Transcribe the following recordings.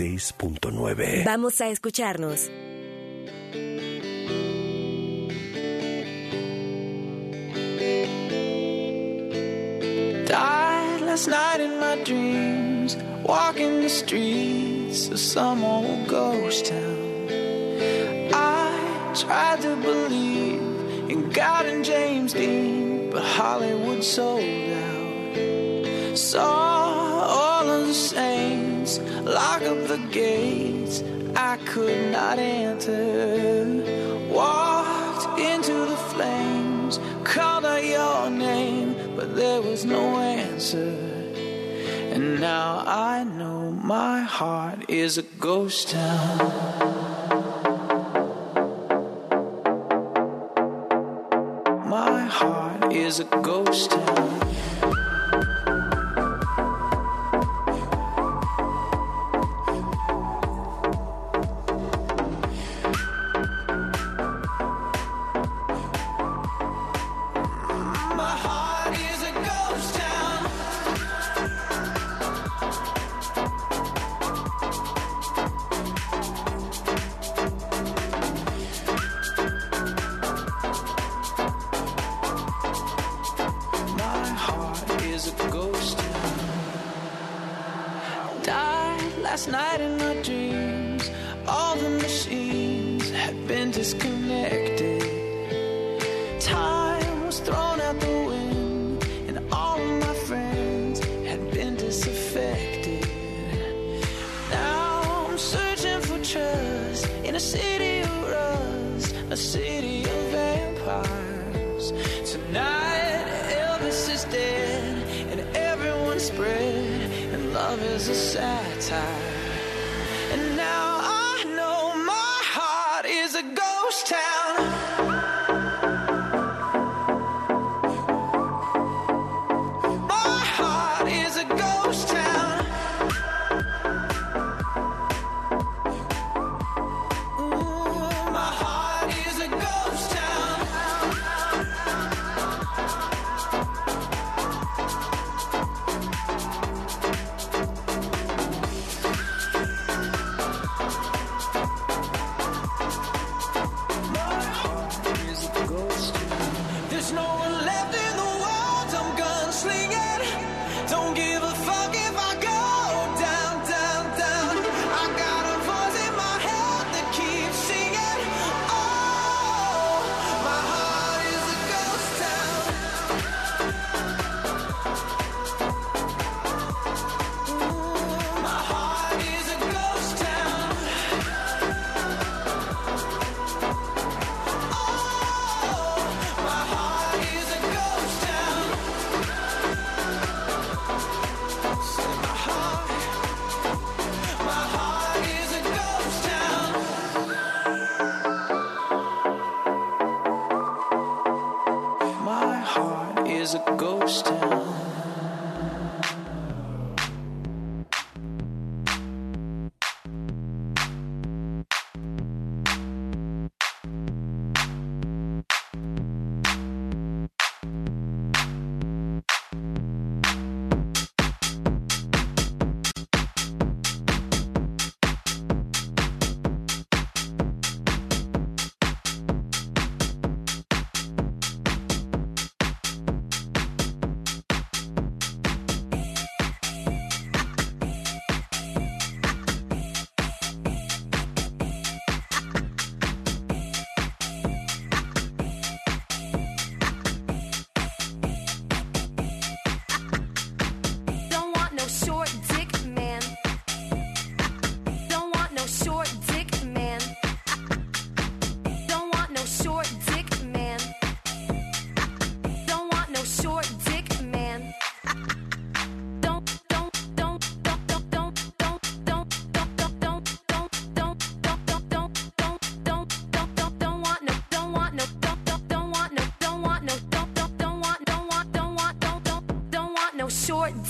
96.9. Vamos a escucharnos. Died last night in my dreams, walking the streets of some not answered. Walked into the flames, called out your name, but there was no answer. And now I know my heart is a ghost town. My heart is a ghost town.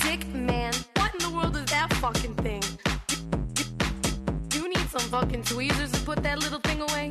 Dick, man. What in the world is that fucking thing? You need some fucking tweezers to put that little thing away.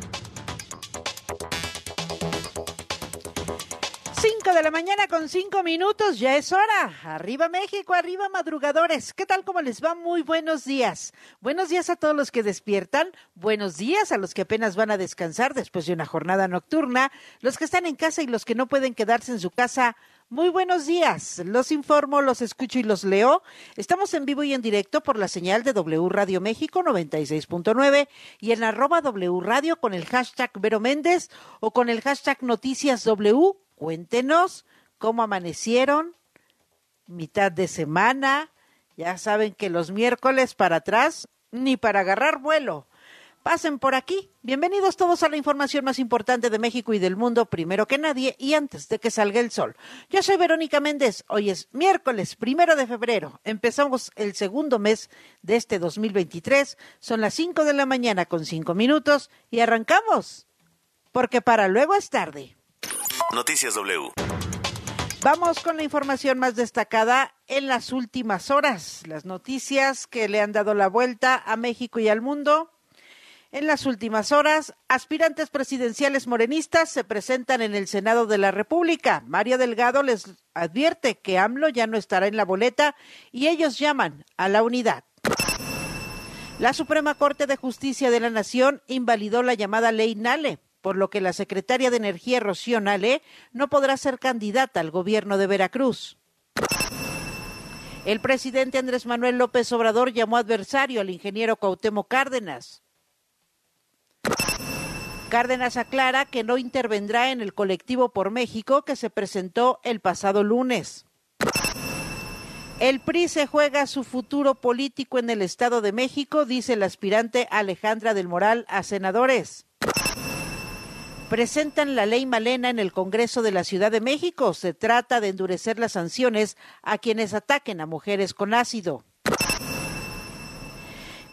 De la mañana con 5 minutos, ya es hora. Arriba México, arriba madrugadores. ¿Qué tal? ¿Cómo les va? Muy buenos días. Buenos días a todos los que despiertan. Buenos días a los que apenas van a descansar después de una jornada nocturna. Los que están en casa y los que no pueden quedarse en su casa. Muy buenos días. Los informo, los escucho y los leo. Estamos en vivo y en directo por la señal de W Radio México 96.9 y en arroba W Radio con el hashtag Vero Méndez o con el hashtag Noticias W. Cuéntenos cómo amanecieron, mitad de semana. Ya saben que los miércoles para atrás ni para agarrar vuelo. Pasen por aquí. Bienvenidos todos a la información más importante de México y del mundo, primero que nadie y antes de que salga el sol. Yo soy Verónica Méndez. Hoy es miércoles, primero de febrero. Empezamos el segundo mes de este 2023. Son las 5 de la mañana con 5 minutos y arrancamos. Porque para luego es tarde. Noticias W. Vamos con la información más destacada en las últimas horas, las noticias que le han dado la vuelta a México y al mundo. En las últimas horas, aspirantes presidenciales morenistas se presentan en el Senado de la República. Mario Delgado les advierte que AMLO ya no estará en la boleta y ellos llaman a la unidad. La Suprema Corte de Justicia de la Nación invalidó la llamada ley Nale, por lo que la secretaria de Energía Rocío Nale no podrá ser candidata al gobierno de Veracruz. El presidente Andrés Manuel López Obrador llamó adversario al ingeniero Cuauhtémoc Cárdenas. Cárdenas aclara que no intervendrá en el colectivo por México que se presentó el pasado lunes. El PRI se juega su futuro político en el Estado de México, dice el aspirante Alejandra del Moral a senadores. Presentan la ley Malena en el Congreso de la Ciudad de México. Se trata de endurecer las sanciones a quienes ataquen a mujeres con ácido.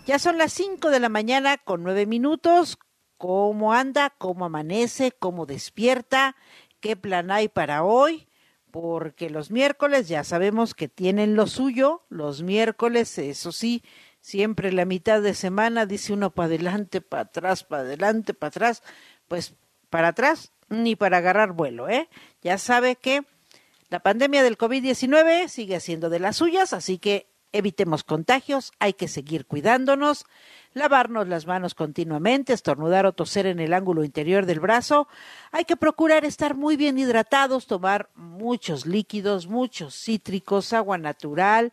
Ya son las 5 de la mañana con nueve minutos. ¿Cómo anda? ¿Cómo amanece? ¿Cómo despierta? ¿Qué plan hay para hoy? Porque los miércoles ya sabemos que tienen lo suyo. Los miércoles, eso sí, siempre la mitad de semana dice uno para adelante, para atrás, para adelante, para atrás. Pues para atrás ni para agarrar vuelo, ¿eh? Ya sabe que la pandemia del COVID-19 sigue siendo de las suyas, así que evitemos contagios, hay que seguir cuidándonos, lavarnos las manos continuamente, estornudar o toser en el ángulo interior del brazo, hay que procurar estar muy bien hidratados, tomar muchos líquidos, muchos cítricos, agua natural,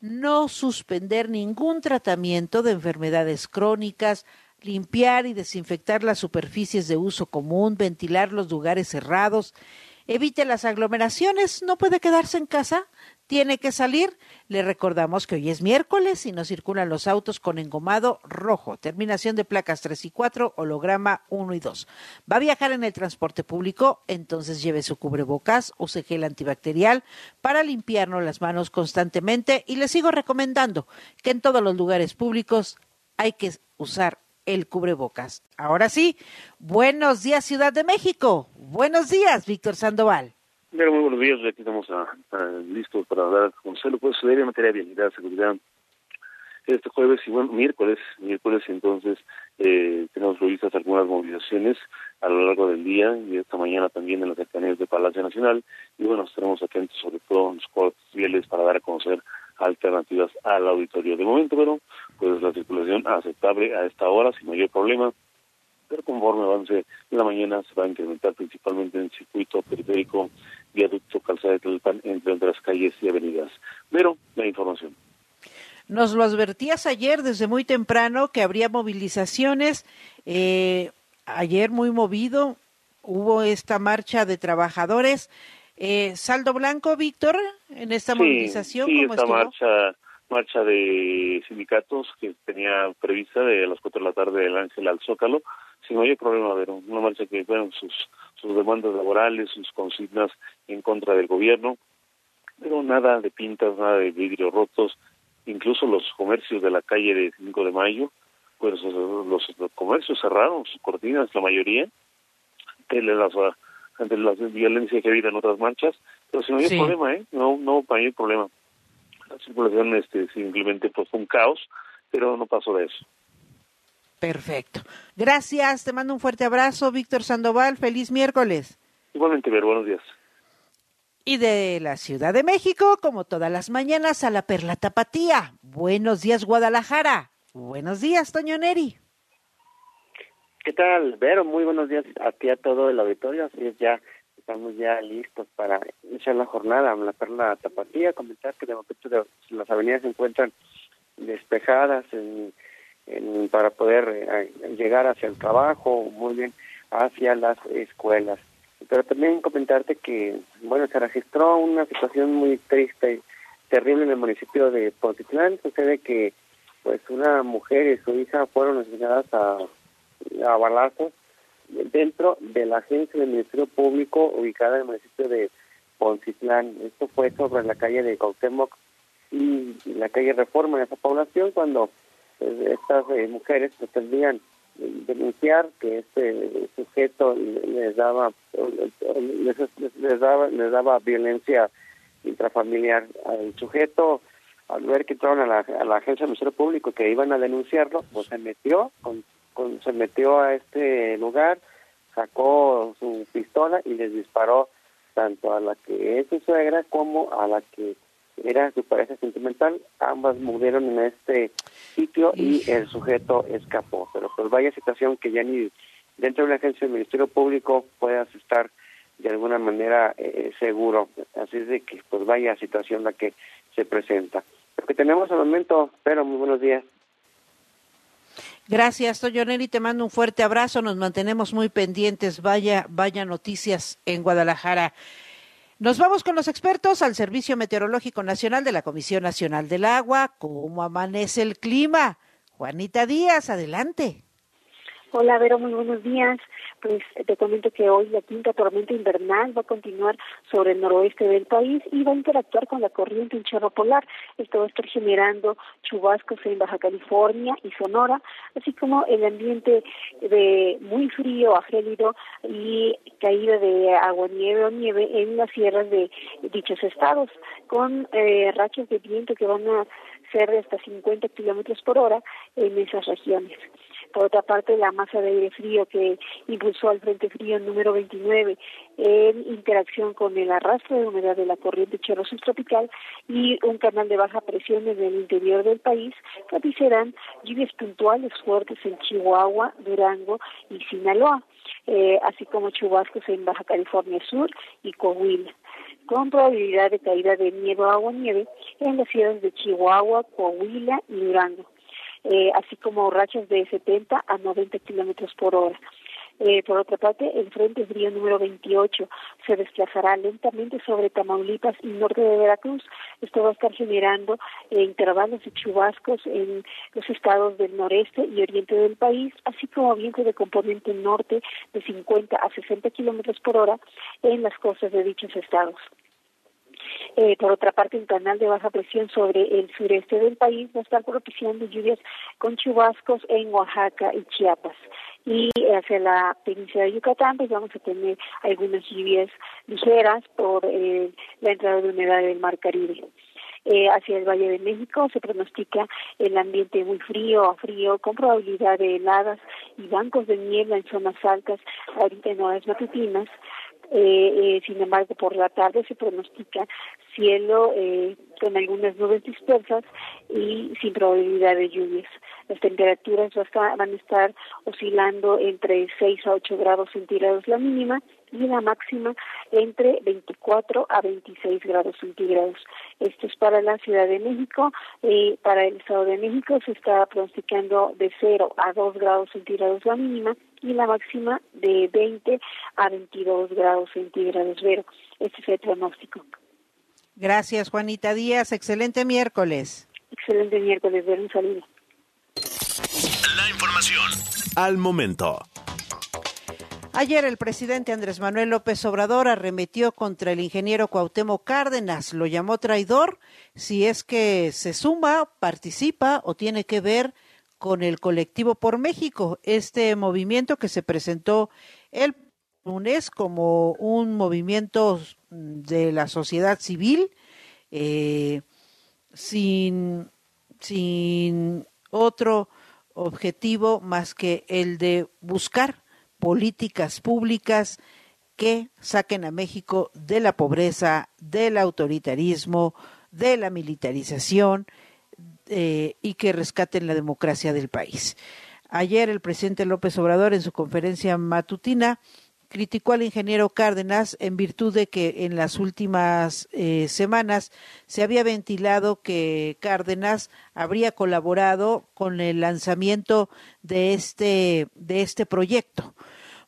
no suspender ningún tratamiento de enfermedades crónicas, limpiar y desinfectar las superficies de uso común, ventilar los lugares cerrados, evite las aglomeraciones, no puede quedarse en casa, tiene que salir. Le recordamos que hoy es miércoles y no circulan los autos con engomado rojo, terminación de placas 3 y 4, holograma 1 y 2. Va a viajar en el transporte público, entonces lleve su cubrebocas, use gel antibacterial para limpiarnos las manos constantemente y le sigo recomendando que en todos los lugares públicos hay que usar el cubrebocas. Ahora sí, buenos días Ciudad de México. Buenos días, Víctor Sandoval. Muy buenos días, aquí estamos a, a, listos para hablar con lo puede suceder en materia de vialidad, seguridad. Este jueves y bueno, miércoles, miércoles entonces eh, tenemos previstas algunas movilizaciones a lo largo del día y esta mañana también en las cercanías de Palacio Nacional y bueno, estaremos atentos sobre todo en los cortes viales para dar a conocer alternativas al auditorio. De momento, bueno, pues la circulación aceptable a esta hora sin mayor problema, pero conforme avance la mañana se va a incrementar principalmente en el circuito periférico, viaducto, calzada de Tlalpan, entre otras calles y avenidas. Pero la información. Nos lo advertías ayer desde muy temprano que habría movilizaciones. Eh, ayer muy movido hubo esta marcha de trabajadores. Eh, saldo blanco, Víctor, en esta sí, movilización. Sí, ¿cómo esta estuvo? marcha marcha de sindicatos que tenía prevista de las cuatro de la tarde del Ángel al Zócalo, sin mayor problema, ver una marcha que, bueno, sus, sus demandas laborales, sus consignas en contra del gobierno, pero nada de pintas, nada de vidrios rotos, incluso los comercios de la calle de 5 de mayo, pues los, los comercios cerraron sus cortinas, la mayoría, ante la, ante la violencia que ha habido en otras marchas, pero sin mayor Sí. problema, ¿eh? No, no mayor problema. La circulación este, simplemente pues, fue un caos, pero no pasó de eso. Perfecto. Gracias, te mando un fuerte abrazo, Víctor Sandoval, feliz miércoles. Igualmente, ver, buenos días. Y de la Ciudad de México, como todas las mañanas, a la Perla Tapatía. Buenos días, Guadalajara. Buenos días, Toño Neri. ¿Qué tal, Vero? Muy buenos días a ti, a todo el auditorio. Así es, ya estamos ya listos para iniciar la jornada la Perla Tapatía. Comentar que de momento de- las avenidas se encuentran despejadas en, para poder eh, llegar hacia el trabajo, muy bien hacia las escuelas. Pero también comentarte que, bueno, se registró una situación muy triste, terrible en el municipio de Pontitlán. Sucede que, pues, una mujer y su hija fueron asesinadas a a balazos dentro de la agencia del Ministerio Público ubicada en el municipio de Poncitlán. Esto fue sobre la calle de Cautemoc y la calle Reforma en esa población cuando pues, estas eh, mujeres pretendían eh, denunciar que este sujeto les daba les, les daba les daba violencia intrafamiliar al sujeto al ver que entraron a la, a la agencia del Ministerio Público que iban a denunciarlo pues se metió con con- se metió a este lugar, sacó su pistola y les disparó tanto a la que es su suegra como a la que era su pareja sentimental. Ambas murieron en este sitio y el sujeto escapó. Pero pues vaya situación que ya ni dentro de una agencia del Ministerio Público puedas estar de alguna manera eh, seguro. Así es de que pues vaya situación la que se presenta. Lo que tenemos al momento, pero muy buenos días. Gracias, Toño Neri, te mando un fuerte abrazo, nos mantenemos muy pendientes, vaya, vaya noticias en Guadalajara. Nos vamos con los expertos al Servicio Meteorológico Nacional de la Comisión Nacional del Agua. ¿Cómo amanece el clima? Juanita Díaz, adelante. Hola, Vero, muy buenos días. Pues te comento que hoy la quinta tormenta invernal va a continuar sobre el noroeste del país y va a interactuar con la corriente en chorro polar. Esto va a estar generando chubascos en Baja California y Sonora, así como el ambiente de muy frío a y caída de agua, nieve o nieve en las sierras de dichos estados, con eh, rachas de viento que van a ser de hasta 50 kilómetros por hora en esas regiones. Por otra parte, la masa de aire frío que impulsó al Frente Frío número 29 en interacción con el arrastre de humedad de la corriente chorro subtropical y un canal de baja presión en el interior del país propiciarán lluvias puntuales fuertes en Chihuahua, Durango y Sinaloa, eh, así como chubascos en Baja California Sur y Coahuila con probabilidad de caída de nieve o agua-nieve en las ciudades de Chihuahua, Coahuila y Durango eh, así como rachas de 70 a 90 kilómetros por hora. Eh, por otra parte, el Frente Frío número 28 se desplazará lentamente sobre Tamaulipas y norte de Veracruz. Esto va a estar generando eh, intervalos de chubascos en los estados del noreste y oriente del país, así como viento de componente norte de 50 a 60 kilómetros por hora en las costas de dichos estados. Eh, por otra parte, un canal de baja presión sobre el sureste del país va a estar propiciando lluvias con chubascos en Oaxaca y Chiapas. Y hacia la península de Yucatán, pues vamos a tener algunas lluvias ligeras por eh, la entrada de humedad del Mar Caribe. Eh, hacia el Valle de México se pronostica el ambiente muy frío a frío con probabilidad de heladas y bancos de niebla en zonas altas ahorita en horas matutinas eh, eh, sin embargo, por la tarde se pronostica cielo eh, con algunas nubes dispersas y sin probabilidad de lluvias. Las temperaturas van a estar oscilando entre 6 a 8 grados centígrados la mínima y la máxima entre 24 a 26 grados centígrados. Esto es para la Ciudad de México. Eh, para el Estado de México se está pronosticando de 0 a 2 grados centígrados la mínima y la máxima de 20 a 22 grados centígrados. Vero, este es el pronóstico. Gracias, Juanita Díaz. Excelente miércoles. Excelente miércoles, ver un saludo. La información al momento. Ayer el presidente Andrés Manuel López Obrador arremetió contra el ingeniero Cuauhtémoc Cárdenas, lo llamó traidor. Si es que se suma, participa o tiene que ver con el colectivo por México, este movimiento que se presentó el lunes como un movimiento de la sociedad civil eh, sin, sin otro objetivo más que el de buscar políticas públicas que saquen a México de la pobreza, del autoritarismo, de la militarización eh, y que rescaten la democracia del país. Ayer el presidente López Obrador en su conferencia matutina criticó al ingeniero Cárdenas en virtud de que en las últimas eh, semanas se había ventilado que Cárdenas habría colaborado con el lanzamiento de este de este proyecto.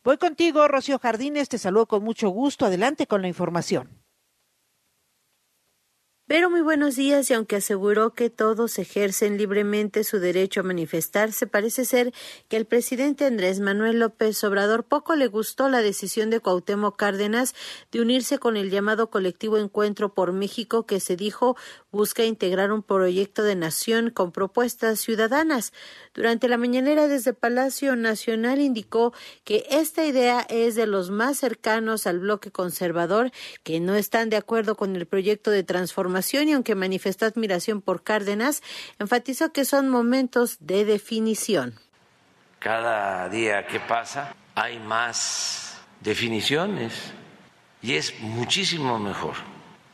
Voy contigo, Rocío Jardines, te saludo con mucho gusto. Adelante con la información. Pero muy buenos días y aunque aseguró que todos ejercen libremente su derecho a manifestarse, parece ser que al presidente Andrés Manuel López Obrador poco le gustó la decisión de Cuauhtémoc Cárdenas de unirse con el llamado colectivo Encuentro por México que se dijo busca integrar un proyecto de nación con propuestas ciudadanas. Durante la mañanera desde Palacio Nacional indicó que esta idea es de los más cercanos al bloque conservador que no están de acuerdo con el proyecto de transformación y aunque manifestó admiración por Cárdenas, enfatizó que son momentos de definición. Cada día que pasa hay más definiciones y es muchísimo mejor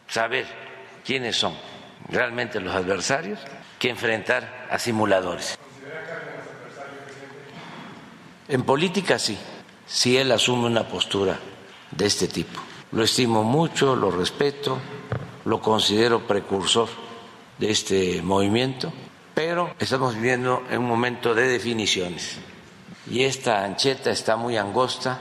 saber quiénes son realmente los adversarios que enfrentar a simuladores. En política sí, si él asume una postura de este tipo. Lo estimo mucho, lo respeto, lo considero precursor de este movimiento, pero estamos viviendo en un momento de definiciones y esta ancheta está muy angosta,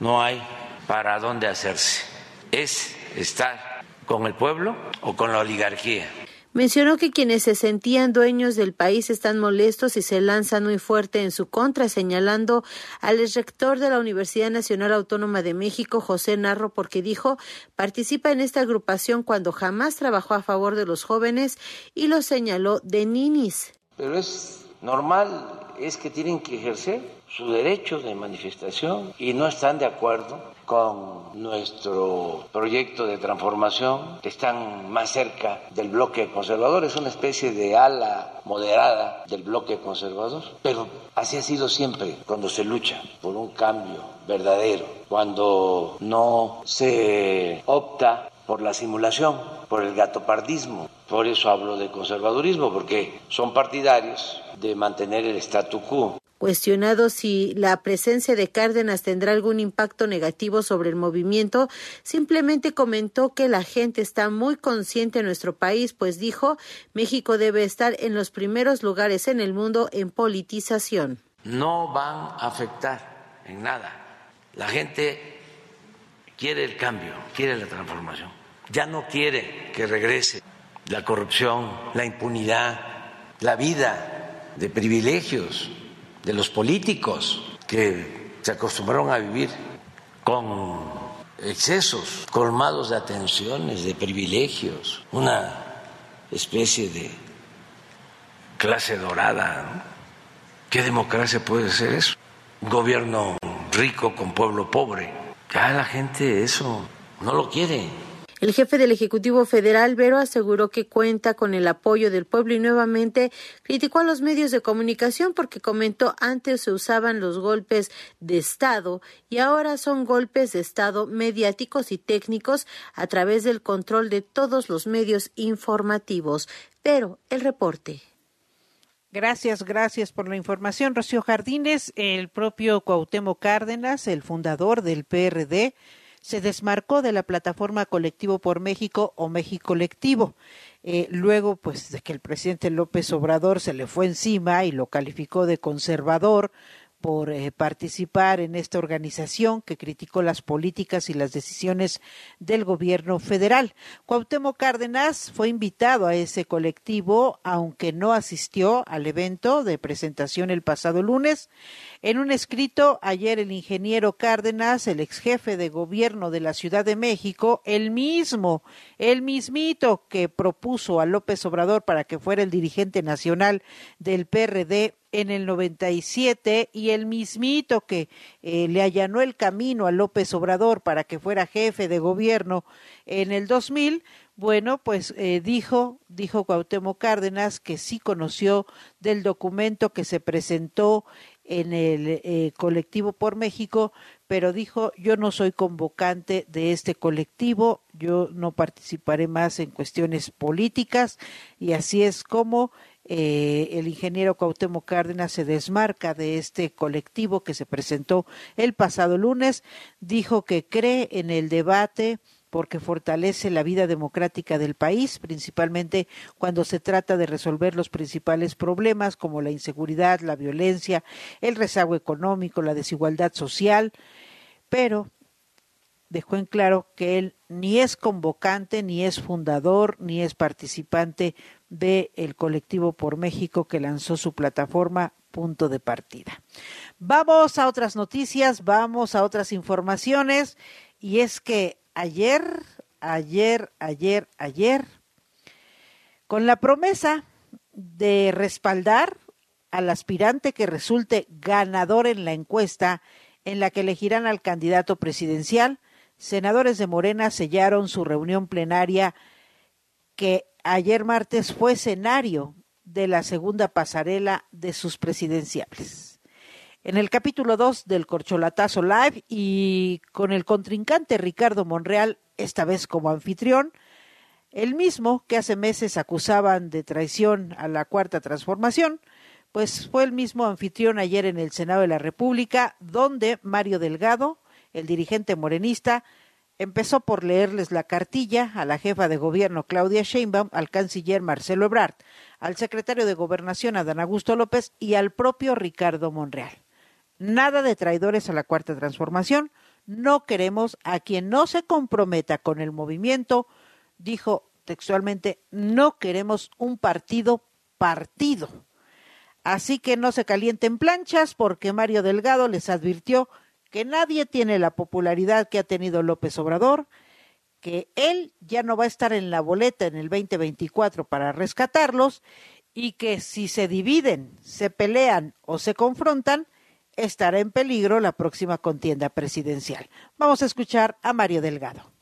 no hay para dónde hacerse. Es estar con el pueblo o con la oligarquía. Mencionó que quienes se sentían dueños del país están molestos y se lanzan muy fuerte en su contra, señalando al rector de la Universidad Nacional Autónoma de México, José Narro, porque dijo participa en esta agrupación cuando jamás trabajó a favor de los jóvenes y lo señaló de ninis. Pero es normal, es que tienen que ejercer su derecho de manifestación y no están de acuerdo con nuestro proyecto de transformación, están más cerca del bloque conservador, es una especie de ala moderada del bloque conservador, pero así ha sido siempre cuando se lucha por un cambio verdadero, cuando no se opta por la simulación, por el gatopardismo. Por eso hablo de conservadurismo, porque son partidarios de mantener el statu quo. Cuestionado si la presencia de Cárdenas tendrá algún impacto negativo sobre el movimiento, simplemente comentó que la gente está muy consciente en nuestro país, pues dijo, México debe estar en los primeros lugares en el mundo en politización. No van a afectar en nada. La gente quiere el cambio, quiere la transformación. Ya no quiere que regrese la corrupción, la impunidad, la vida de privilegios de los políticos que se acostumbraron a vivir con excesos, colmados de atenciones, de privilegios, una especie de clase dorada. ¿Qué democracia puede ser eso? Un gobierno rico con pueblo pobre. Ya la gente eso no lo quiere. El jefe del Ejecutivo Federal, Vero, aseguró que cuenta con el apoyo del pueblo y nuevamente criticó a los medios de comunicación porque comentó antes se usaban los golpes de Estado y ahora son golpes de Estado mediáticos y técnicos a través del control de todos los medios informativos. Pero el reporte. Gracias, gracias por la información. Rocío Jardines, el propio Cuauhtémoc Cárdenas, el fundador del PRD, se desmarcó de la plataforma Colectivo por México o México Colectivo. Eh, luego, pues, de que el presidente López Obrador se le fue encima y lo calificó de conservador, por eh, participar en esta organización que criticó las políticas y las decisiones del gobierno federal. Cuauhtémoc Cárdenas fue invitado a ese colectivo, aunque no asistió al evento de presentación el pasado lunes. En un escrito ayer el ingeniero Cárdenas, el ex jefe de gobierno de la Ciudad de México, el mismo, el mismito que propuso a López Obrador para que fuera el dirigente nacional del PRD en el 97 y el mismito que eh, le allanó el camino a López Obrador para que fuera jefe de gobierno en el 2000, bueno, pues eh, dijo, dijo Cuauhtémoc Cárdenas que sí conoció del documento que se presentó en el eh, colectivo por México, pero dijo yo no soy convocante de este colectivo, yo no participaré más en cuestiones políticas y así es como eh, el ingeniero Cuauhtémoc Cárdenas se desmarca de este colectivo que se presentó el pasado lunes, dijo que cree en el debate porque fortalece la vida democrática del país, principalmente cuando se trata de resolver los principales problemas como la inseguridad, la violencia, el rezago económico, la desigualdad social, pero dejó en claro que él ni es convocante, ni es fundador, ni es participante del el colectivo por México que lanzó su plataforma punto de partida. Vamos a otras noticias, vamos a otras informaciones y es que ayer, ayer, ayer, ayer, con la promesa de respaldar al aspirante que resulte ganador en la encuesta en la que elegirán al candidato presidencial, senadores de Morena sellaron su reunión plenaria que ayer martes fue escenario de la segunda pasarela de sus presidenciales. En el capítulo 2 del Corcholatazo Live y con el contrincante Ricardo Monreal, esta vez como anfitrión, el mismo que hace meses acusaban de traición a la Cuarta Transformación, pues fue el mismo anfitrión ayer en el Senado de la República, donde Mario Delgado, el dirigente morenista, empezó por leerles la cartilla a la jefa de gobierno Claudia Sheinbaum, al canciller Marcelo Ebrard, al secretario de Gobernación Adán Augusto López y al propio Ricardo Monreal. Nada de traidores a la cuarta transformación, no queremos a quien no se comprometa con el movimiento, dijo textualmente, no queremos un partido partido. Así que no se calienten planchas porque Mario Delgado les advirtió que nadie tiene la popularidad que ha tenido López Obrador, que él ya no va a estar en la boleta en el 2024 para rescatarlos y que si se dividen, se pelean o se confrontan, estará en peligro la próxima contienda presidencial. Vamos a escuchar a Mario Delgado.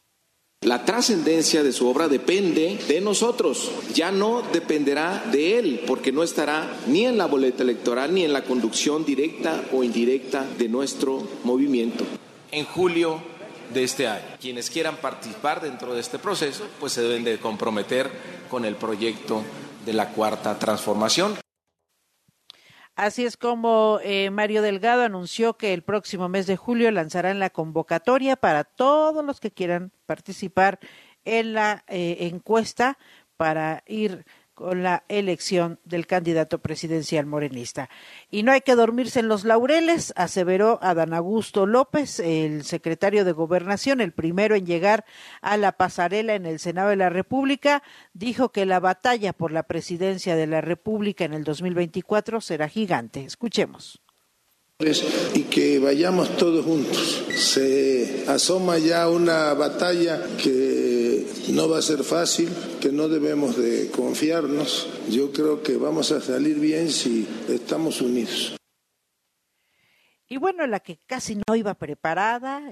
La trascendencia de su obra depende de nosotros, ya no dependerá de él, porque no estará ni en la boleta electoral ni en la conducción directa o indirecta de nuestro movimiento. En julio de este año, quienes quieran participar dentro de este proceso, pues se deben de comprometer con el proyecto de la cuarta transformación. Así es como eh, Mario Delgado anunció que el próximo mes de julio lanzarán la convocatoria para todos los que quieran participar en la eh, encuesta para ir con la elección del candidato presidencial morenista. Y no hay que dormirse en los laureles, aseveró Adán Augusto López, el secretario de Gobernación, el primero en llegar a la pasarela en el Senado de la República, dijo que la batalla por la presidencia de la República en el 2024 será gigante. Escuchemos y que vayamos todos juntos. Se asoma ya una batalla que no va a ser fácil, que no debemos de confiarnos. Yo creo que vamos a salir bien si estamos unidos. Y bueno, la que casi no iba preparada,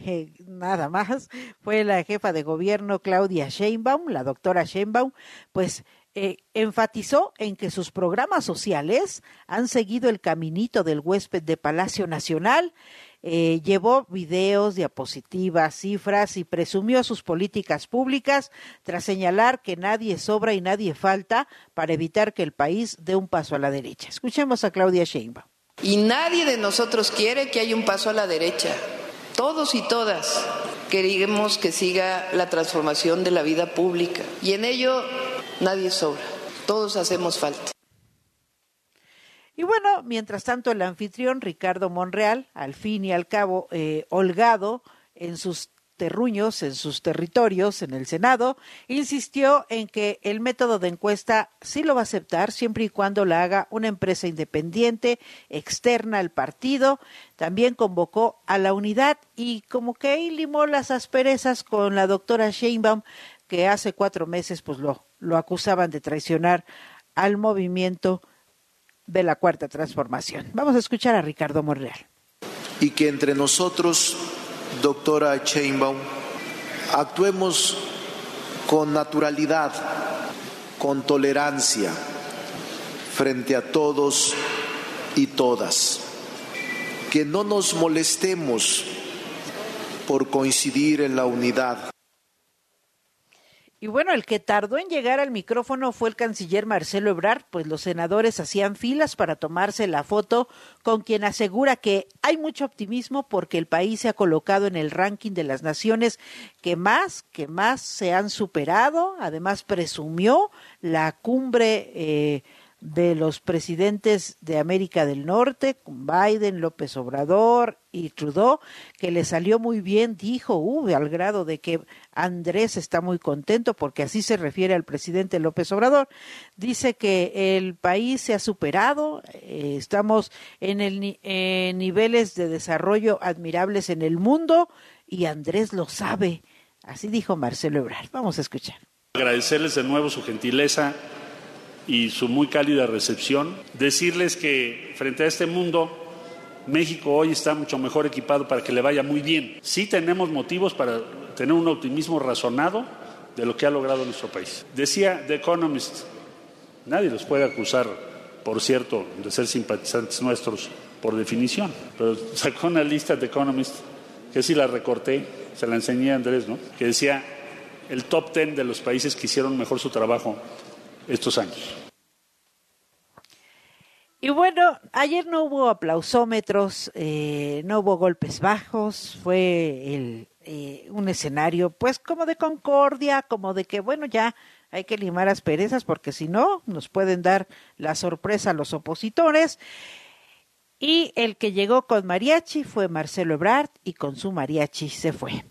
nada más, fue la jefa de gobierno Claudia Sheinbaum, la doctora Sheinbaum, pues eh, enfatizó en que sus programas sociales han seguido el caminito del huésped de Palacio Nacional, eh, llevó videos, diapositivas, cifras y presumió sus políticas públicas tras señalar que nadie sobra y nadie falta para evitar que el país dé un paso a la derecha. Escuchemos a Claudia Sheinbaum. Y nadie de nosotros quiere que haya un paso a la derecha. Todos y todas queremos que siga la transformación de la vida pública. Y en ello nadie sobra. Todos hacemos falta. Y bueno, mientras tanto el anfitrión Ricardo Monreal, al fin y al cabo eh, holgado en sus terruños, en sus territorios, en el Senado, insistió en que el método de encuesta sí lo va a aceptar siempre y cuando la haga una empresa independiente, externa al partido. También convocó a la unidad y como que ahí limó las asperezas con la doctora Sheinbaum, que hace cuatro meses pues lo, lo acusaban de traicionar al movimiento de la Cuarta Transformación. Vamos a escuchar a Ricardo Monreal. Y que entre nosotros doctora Sheinbaum, actuemos con naturalidad, con tolerancia frente a todos y todas. Que no nos molestemos por coincidir en la unidad. Y bueno, el que tardó en llegar al micrófono fue el canciller Marcelo Ebrard, pues los senadores hacían filas para tomarse la foto con quien asegura que hay mucho optimismo porque el país se ha colocado en el ranking de las naciones que más, que más se han superado. Además, presumió la cumbre eh, de los presidentes de América del Norte, Biden, López Obrador y Trudeau, que le salió muy bien, dijo, uh, al grado de que Andrés está muy contento, porque así se refiere al presidente López Obrador. Dice que el país se ha superado, eh, estamos en el niveles de desarrollo admirables en el mundo y Andrés lo sabe. Así dijo Marcelo Ebrard. Vamos a escuchar. Agradecerles de nuevo su gentileza y su muy cálida recepción. Decirles que frente a este mundo, México hoy está mucho mejor equipado para que le vaya muy bien. Sí tenemos motivos para tener un optimismo razonado de lo que ha logrado nuestro país. Decía The Economist, nadie los puede acusar, por cierto, de ser simpatizantes nuestros por definición, pero sacó una lista de Economist que sí la recorté, se la enseñé a Andrés, ¿no? Que decía el top ten de los países que hicieron mejor su trabajo estos años. Y bueno, ayer no hubo aplausómetros, eh, no hubo golpes bajos, fue el, eh, un escenario pues como de concordia, como de que bueno, ya hay que limar asperezas porque si no nos pueden dar la sorpresa a los opositores. Y el que llegó con mariachi fue Marcelo Ebrard y con su mariachi se fue.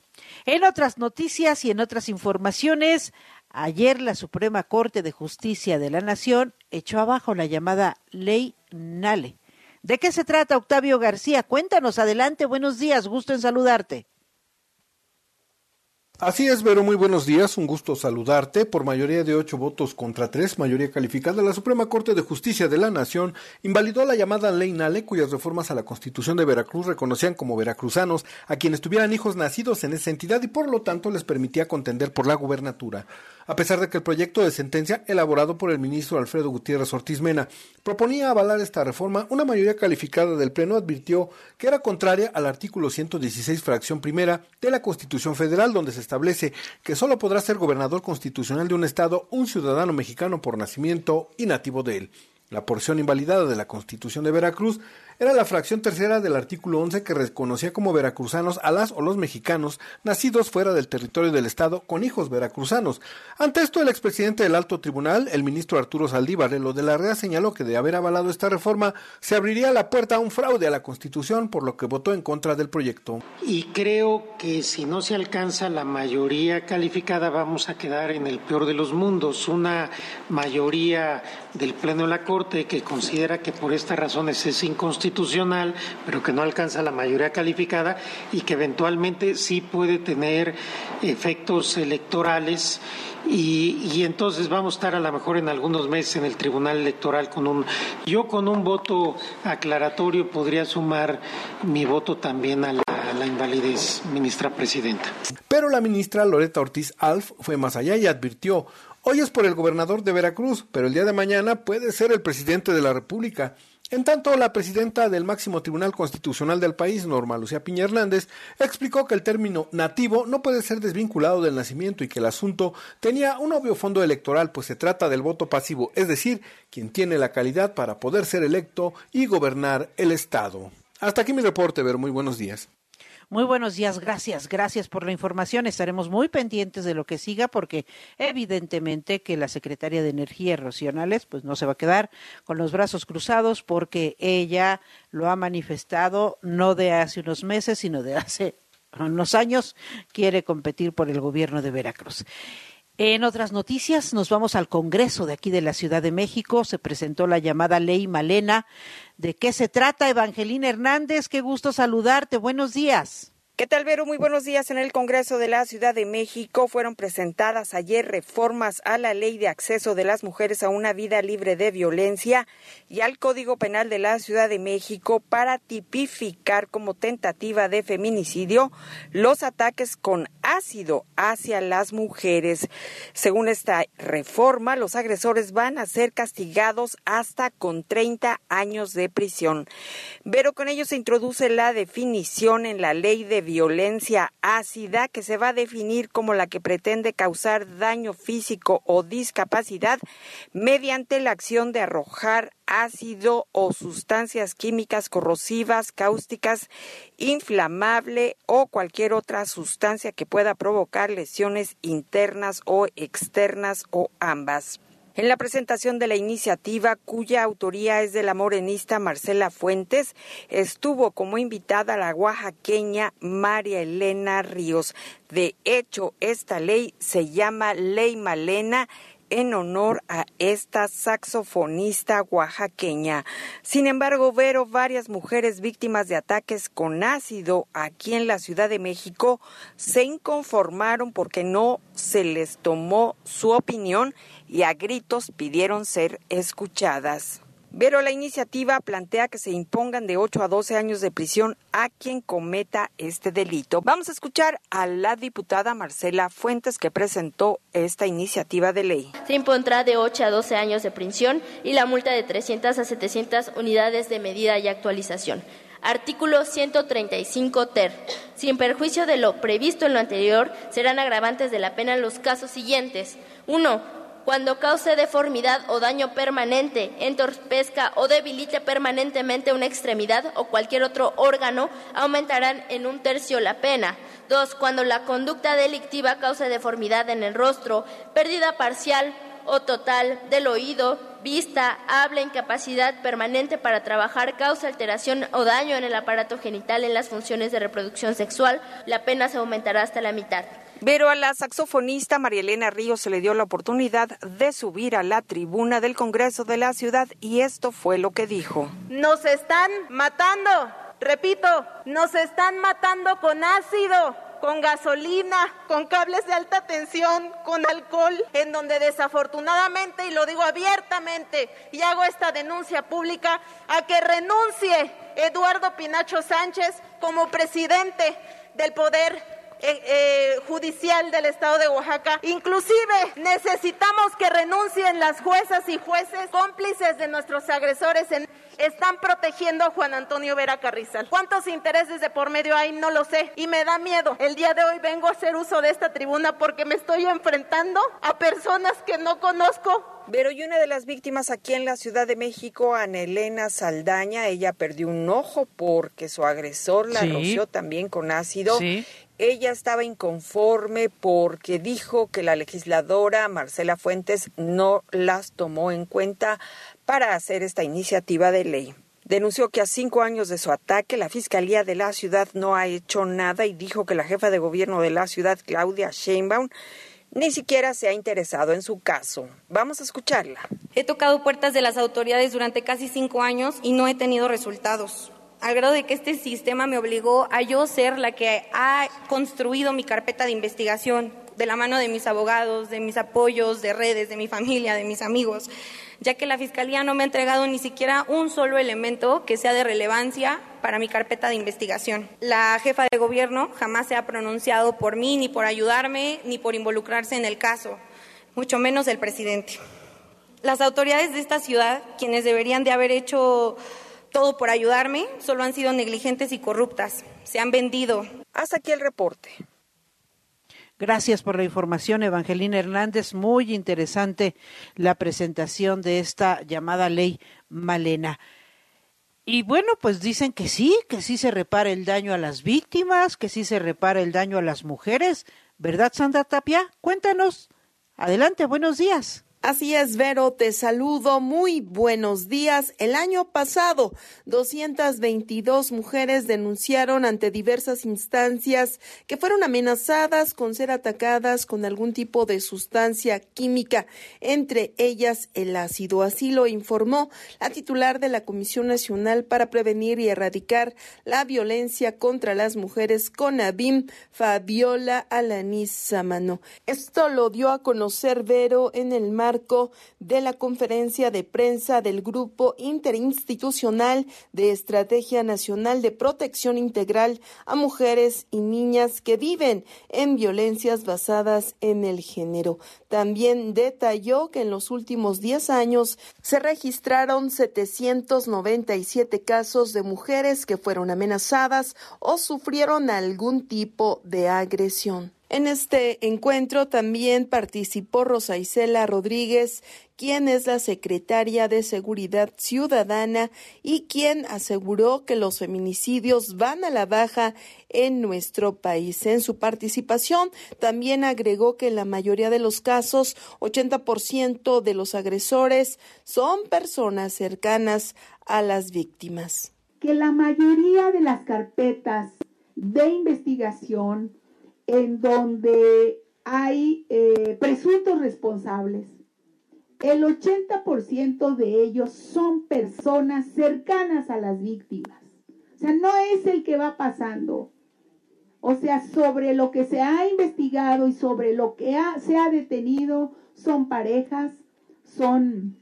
En otras noticias y en otras informaciones, Ayer la Suprema Corte de Justicia de la Nación echó abajo la llamada Ley Nale. ¿De qué se trata, Octavio García? Cuéntanos, adelante, buenos días, gusto en saludarte. Así es, Vero, muy buenos días, un gusto saludarte. Por mayoría de ocho votos contra tres, mayoría calificada, la Suprema Corte de Justicia de la Nación invalidó la llamada Ley Nale, cuyas reformas a la Constitución de Veracruz reconocían como veracruzanos a quienes tuvieran hijos nacidos en esa entidad y por lo tanto les permitía contender por la gubernatura a pesar de que el proyecto de sentencia elaborado por el ministro Alfredo Gutiérrez Ortiz Mena proponía avalar esta reforma, una mayoría calificada del Pleno advirtió que era contraria al artículo 116, fracción primera de la Constitución Federal, donde se establece que solo podrá ser gobernador constitucional de un Estado un ciudadano mexicano por nacimiento y nativo de él. La porción invalidada de la Constitución de Veracruz era la fracción tercera del artículo 11 que reconocía como veracruzanos a las o los mexicanos nacidos fuera del territorio del Estado con hijos veracruzanos. Ante esto, el expresidente del Alto Tribunal, el ministro Arturo Saldívar de la REA, señaló que de haber avalado esta reforma se abriría la puerta a un fraude a la Constitución, por lo que votó en contra del proyecto. Y creo que si no se alcanza la mayoría calificada, vamos a quedar en el peor de los mundos. Una mayoría del Pleno de la Corte que considera que por estas razones es inconstitucional constitucional, pero que no alcanza la mayoría calificada y que eventualmente sí puede tener efectos electorales. Y, entonces vamos a estar a lo mejor en algunos meses en el Tribunal Electoral con un yo con un voto aclaratorio podría sumar mi voto también a la, a la invalidez, ministra presidenta. Pero la ministra Loreta Ortiz Alf fue más allá y advirtió Hoy es por el gobernador de Veracruz, pero el día de mañana puede ser el presidente de la República. En tanto, la presidenta del máximo tribunal constitucional del país, Norma Lucía Piña Hernández, explicó que el término nativo no puede ser desvinculado del nacimiento y que el asunto tenía un obvio fondo electoral, pues se trata del voto pasivo, es decir, quien tiene la calidad para poder ser electo y gobernar el Estado. Hasta aquí mi reporte, Ver. Muy buenos días. Muy buenos días, gracias, gracias por la información. Estaremos muy pendientes de lo que siga porque evidentemente que la secretaria de Energía, Rocionales, pues no se va a quedar con los brazos cruzados porque ella lo ha manifestado no de hace unos meses, sino de hace unos años, quiere competir por el gobierno de Veracruz. En otras noticias, nos vamos al Congreso de aquí de la Ciudad de México. Se presentó la llamada Ley Malena. ¿De qué se trata, Evangelina Hernández? Qué gusto saludarte. Buenos días. ¿Qué tal, Vero? Muy buenos días. En el Congreso de la Ciudad de México fueron presentadas ayer reformas a la Ley de Acceso de las Mujeres a una Vida Libre de Violencia y al Código Penal de la Ciudad de México para tipificar como tentativa de feminicidio los ataques con ácido hacia las mujeres. Según esta reforma, los agresores van a ser castigados hasta con 30 años de prisión. Pero con ello se introduce la definición en la Ley de violencia ácida que se va a definir como la que pretende causar daño físico o discapacidad mediante la acción de arrojar ácido o sustancias químicas corrosivas, cáusticas, inflamable o cualquier otra sustancia que pueda provocar lesiones internas o externas o ambas. En la presentación de la iniciativa, cuya autoría es de la morenista Marcela Fuentes, estuvo como invitada la oaxaqueña María Elena Ríos. De hecho, esta ley se llama Ley Malena en honor a esta saxofonista oaxaqueña. Sin embargo, Vero, varias mujeres víctimas de ataques con ácido aquí en la Ciudad de México se inconformaron porque no se les tomó su opinión y a gritos pidieron ser escuchadas. Pero la iniciativa plantea que se impongan de 8 a 12 años de prisión a quien cometa este delito. Vamos a escuchar a la diputada Marcela Fuentes que presentó esta iniciativa de ley. Se impondrá de 8 a 12 años de prisión y la multa de 300 a 700 unidades de medida y actualización. Artículo 135 ter. Sin perjuicio de lo previsto en lo anterior, serán agravantes de la pena los casos siguientes. 1 cuando cause deformidad o daño permanente, entorpezca o debilite permanentemente una extremidad o cualquier otro órgano, aumentarán en un tercio la pena. Dos, cuando la conducta delictiva cause deformidad en el rostro, pérdida parcial o total del oído, vista, habla, incapacidad permanente para trabajar, causa alteración o daño en el aparato genital en las funciones de reproducción sexual, la pena se aumentará hasta la mitad. Pero a la saxofonista María Elena Ríos se le dio la oportunidad de subir a la tribuna del Congreso de la ciudad y esto fue lo que dijo. Nos están matando, repito, nos están matando con ácido, con gasolina, con cables de alta tensión, con alcohol, en donde desafortunadamente, y lo digo abiertamente, y hago esta denuncia pública, a que renuncie Eduardo Pinacho Sánchez como presidente del Poder eh, eh, judicial del estado de Oaxaca. Inclusive necesitamos que renuncien las juezas y jueces cómplices de nuestros agresores. Están protegiendo a Juan Antonio Vera Carrizal. ¿Cuántos intereses de por medio hay? No lo sé. Y me da miedo. El día de hoy vengo a hacer uso de esta tribuna porque me estoy enfrentando a personas que no conozco, pero y una de las víctimas aquí en la Ciudad de México, Ana Elena Saldaña, ella perdió un ojo porque su agresor la roció también con ácido sí. Ella estaba inconforme porque dijo que la legisladora Marcela Fuentes no las tomó en cuenta para hacer esta iniciativa de ley. Denunció que a cinco años de su ataque la Fiscalía de la ciudad no ha hecho nada y dijo que la jefa de gobierno de la ciudad, Claudia Sheinbaum, ni siquiera se ha interesado en su caso. Vamos a escucharla. He tocado puertas de las autoridades durante casi cinco años y no he tenido resultados al grado de que este sistema me obligó a yo ser la que ha construido mi carpeta de investigación de la mano de mis abogados, de mis apoyos, de redes, de mi familia, de mis amigos, ya que la Fiscalía no me ha entregado ni siquiera un solo elemento que sea de relevancia para mi carpeta de investigación. La jefa de gobierno jamás se ha pronunciado por mí, ni por ayudarme, ni por involucrarse en el caso, mucho menos el presidente. Las autoridades de esta ciudad, quienes deberían de haber hecho todo por ayudarme, solo han sido negligentes y corruptas. Se han vendido. Hasta aquí el reporte. Gracias por la información, Evangelina Hernández. Muy interesante la presentación de esta llamada ley Malena. Y bueno, pues dicen que sí, que sí se repara el daño a las víctimas, que sí se repara el daño a las mujeres. ¿Verdad, Sandra Tapia? Cuéntanos. Adelante, buenos días. Así es, Vero, te saludo. Muy buenos días. El año pasado, 222 mujeres denunciaron ante diversas instancias que fueron amenazadas con ser atacadas con algún tipo de sustancia química, entre ellas el ácido. Así lo informó la titular de la Comisión Nacional para Prevenir y Erradicar la Violencia contra las Mujeres, CONABIM, Fabiola Alanis Samano. Esto lo dio a conocer Vero en el mar marco de la conferencia de prensa del Grupo Interinstitucional de Estrategia Nacional de Protección Integral a Mujeres y Niñas que viven en violencias basadas en el género. También detalló que en los últimos 10 años se registraron 797 casos de mujeres que fueron amenazadas o sufrieron algún tipo de agresión. En este encuentro también participó Rosa Isela Rodríguez, quien es la secretaria de Seguridad Ciudadana y quien aseguró que los feminicidios van a la baja en nuestro país. En su participación también agregó que en la mayoría de los casos, 80% de los agresores son personas cercanas a las víctimas. Que la mayoría de las carpetas de investigación en donde hay eh, presuntos responsables. El 80% de ellos son personas cercanas a las víctimas. O sea, no es el que va pasando. O sea, sobre lo que se ha investigado y sobre lo que se ha detenido son parejas, son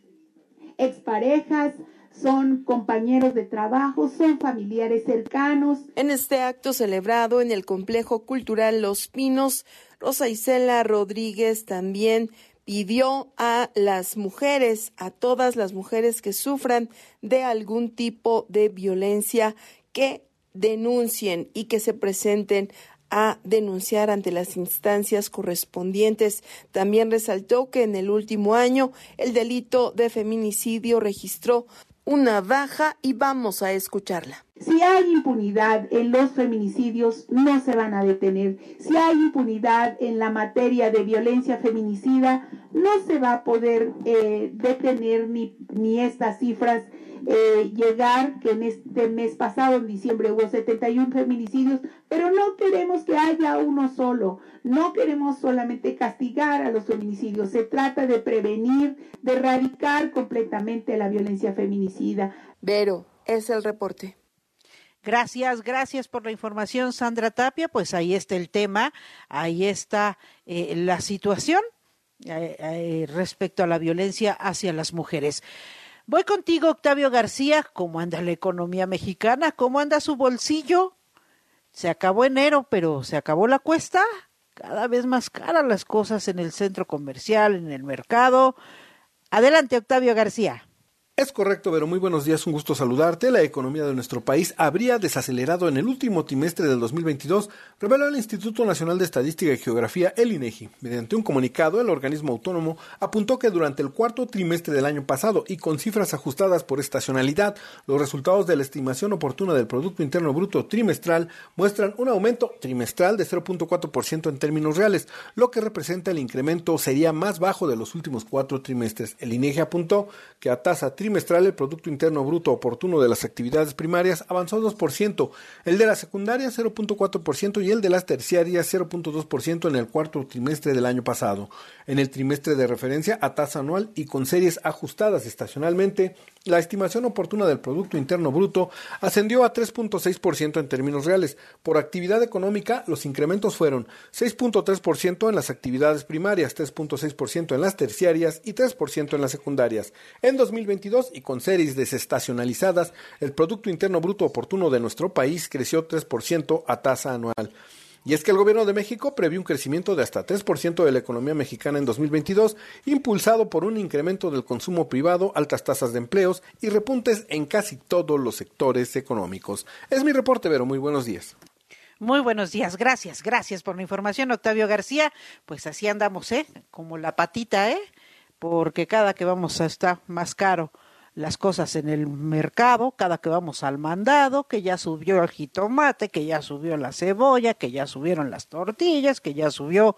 exparejas, son compañeros de trabajo, son familiares cercanos. En este acto celebrado en el Complejo Cultural Los Pinos, Rosa Isela Rodríguez también pidió a las mujeres, a todas las mujeres que sufran de algún tipo de violencia, que denuncien y que se presenten a denunciar ante las instancias correspondientes. También resaltó que en el último año el delito de feminicidio registró una baja y vamos a escucharla. Si hay impunidad en los feminicidios, no se van a detener. Si hay impunidad en la materia de violencia feminicida, no se va a poder eh, detener ni, ni estas cifras eh, llegar, que en este mes pasado, en diciembre, hubo 71 feminicidios, pero no queremos que haya uno solo, no queremos solamente castigar a los feminicidios, se trata de prevenir, de erradicar completamente la violencia feminicida. Vero, es el reporte. Gracias, gracias por la información, Sandra Tapia. Pues ahí está el tema, ahí está eh, la situación eh, respecto a la violencia hacia las mujeres. Voy contigo, Octavio García. ¿Cómo anda la economía mexicana? ¿Cómo anda su bolsillo? Se acabó enero, pero se acabó la cuesta. Cada vez más caras las cosas en el centro comercial, en el mercado. Adelante, Octavio García. Es correcto, pero muy buenos días, un gusto saludarte. La economía de nuestro país habría desacelerado en el último trimestre del 2022, reveló el Instituto Nacional de Estadística y Geografía, el INEGI. Mediante un comunicado, el organismo autónomo apuntó que durante el cuarto trimestre del año pasado y con cifras ajustadas por estacionalidad, los resultados de la estimación oportuna del Producto Interno Bruto trimestral muestran un aumento trimestral de 0.4% en términos reales, lo que representa el incremento sería más bajo de los últimos cuatro trimestres. El INEGI apuntó que a tasa trimestral trimestral el Producto Interno Bruto oportuno de las actividades primarias avanzó 2%, el de la secundaria 0.4% y el de las terciarias 0.2% en el cuarto trimestre del año pasado. En el trimestre de referencia a tasa anual y con series ajustadas estacionalmente, la estimación oportuna del Producto Interno Bruto ascendió a 3.6% en términos reales. Por actividad económica, los incrementos fueron 6.3% en las actividades primarias, 3.6% en las terciarias y 3% en las secundarias. En 2022 y con series desestacionalizadas, el Producto Interno Bruto oportuno de nuestro país creció 3% a tasa anual. Y es que el gobierno de México prevé un crecimiento de hasta 3% de la economía mexicana en 2022, impulsado por un incremento del consumo privado, altas tasas de empleos y repuntes en casi todos los sectores económicos. Es mi reporte, Vero. Muy buenos días. Muy buenos días, gracias, gracias por la información, Octavio García. Pues así andamos, ¿eh? Como la patita, ¿eh? Porque cada que vamos a estar más caro las cosas en el mercado, cada que vamos al mandado, que ya subió el jitomate, que ya subió la cebolla, que ya subieron las tortillas, que ya subió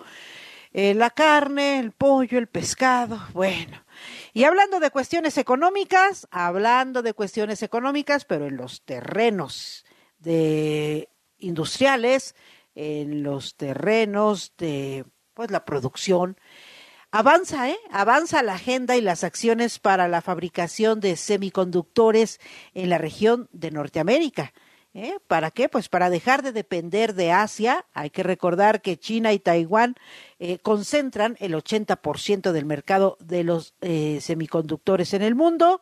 eh, la carne, el pollo, el pescado, bueno. Y hablando de cuestiones económicas, hablando de cuestiones económicas, pero en los terrenos de industriales, en los terrenos de pues la producción, avanza, ¿eh? Avanza la agenda y las acciones para la fabricación de semiconductores en la región de Norteamérica. ¿Eh? ¿Para qué? Pues para dejar de depender de Asia. Hay que recordar que China y Taiwán eh, concentran el 80% del mercado de los eh, semiconductores en el mundo.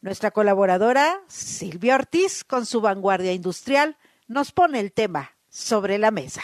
Nuestra colaboradora Silvia Ortiz, con su vanguardia industrial, nos pone el tema sobre la mesa.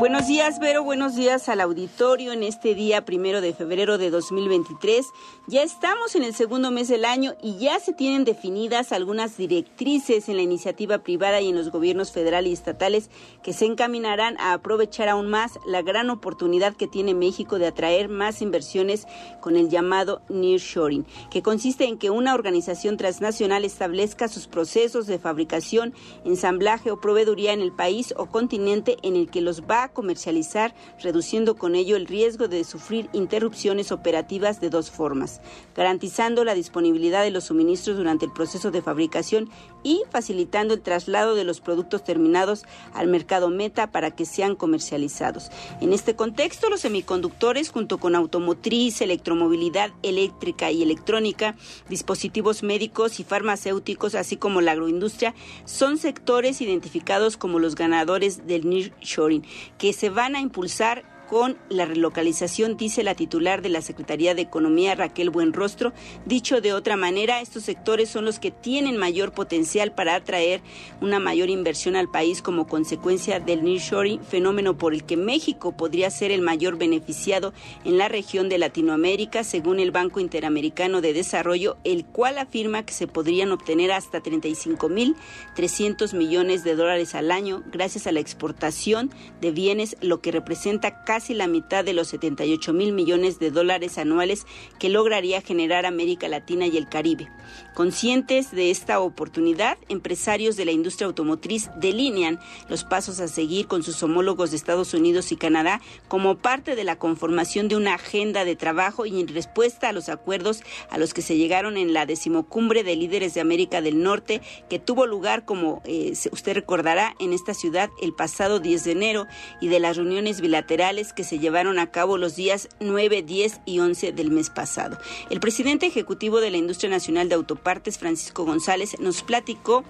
Buenos días, Vero. Buenos días al auditorio en este día primero de febrero de 2023. Ya estamos en el segundo mes del año y ya se tienen definidas algunas directrices en la iniciativa privada y en los gobiernos federal y estatales que se encaminarán a aprovechar aún más la gran oportunidad que tiene México de atraer más inversiones con el llamado nearshoring, que consiste en que una organización transnacional establezca sus procesos de fabricación, ensamblaje o proveeduría en el país o continente en el que los va comercializar, reduciendo con ello el riesgo de sufrir interrupciones operativas de dos formas, garantizando la disponibilidad de los suministros durante el proceso de fabricación y facilitando el traslado de los productos terminados al mercado meta para que sean comercializados. En este contexto, los semiconductores, junto con automotriz, electromovilidad eléctrica y electrónica, dispositivos médicos y farmacéuticos, así como la agroindustria, son sectores identificados como los ganadores del nearshoring, que se van a impulsar con la relocalización, dice la titular de la Secretaría de Economía, Raquel Buenrostro. Dicho de otra manera, estos sectores son los que tienen mayor potencial para atraer una mayor inversión al país como consecuencia del nearshoring, fenómeno por el que México podría ser el mayor beneficiado en la región de Latinoamérica, según el Banco Interamericano de Desarrollo, el cual afirma que se podrían obtener hasta 35.300 millones de dólares al año gracias a la exportación de bienes, lo que representa casi casi la mitad de los 78 mil millones de dólares anuales que lograría generar América Latina y el Caribe. Conscientes de esta oportunidad, empresarios de la industria automotriz delinean los pasos a seguir con sus homólogos de Estados Unidos y Canadá como parte de la conformación de una agenda de trabajo y en respuesta a los acuerdos a los que se llegaron en la decimocumbre de líderes de América del Norte que tuvo lugar, como eh, usted recordará, en esta ciudad el pasado 10 de enero y de las reuniones bilaterales que se llevaron a cabo los días 9, 10 y 11 del mes pasado. El presidente ejecutivo de la Industria Nacional de Autopartes, Francisco González, nos platicó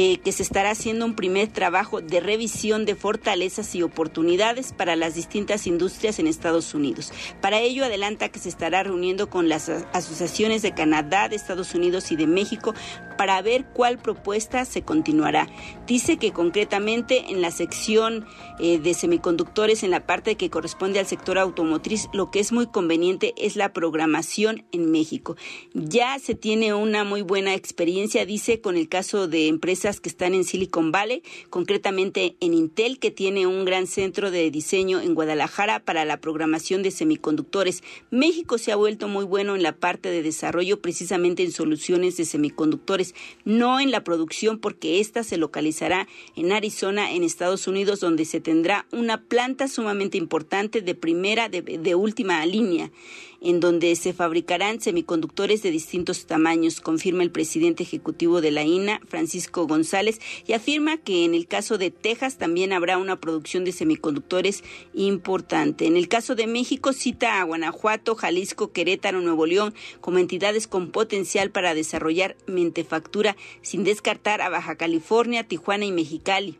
eh, que se estará haciendo un primer trabajo de revisión de fortalezas y oportunidades para las distintas industrias en Estados Unidos. Para ello adelanta que se estará reuniendo con las asociaciones de Canadá, de Estados Unidos y de México para ver cuál propuesta se continuará. Dice que concretamente en la sección eh, de semiconductores, en la parte que corresponde al sector automotriz, lo que es muy conveniente es la programación en México. Ya se tiene una muy buena experiencia, dice, con el caso de empresas que están en Silicon Valley, concretamente en Intel, que tiene un gran centro de diseño en Guadalajara para la programación de semiconductores. México se ha vuelto muy bueno en la parte de desarrollo, precisamente en soluciones de semiconductores, no en la producción, porque esta se localizará en Arizona, en Estados Unidos, donde se tendrá una planta sumamente importante de primera, de, de última línea en donde se fabricarán semiconductores de distintos tamaños, confirma el presidente ejecutivo de la INA, Francisco González, y afirma que en el caso de Texas también habrá una producción de semiconductores importante. En el caso de México cita a Guanajuato, Jalisco, Querétaro, Nuevo León como entidades con potencial para desarrollar mentefactura, sin descartar a Baja California, Tijuana y Mexicali.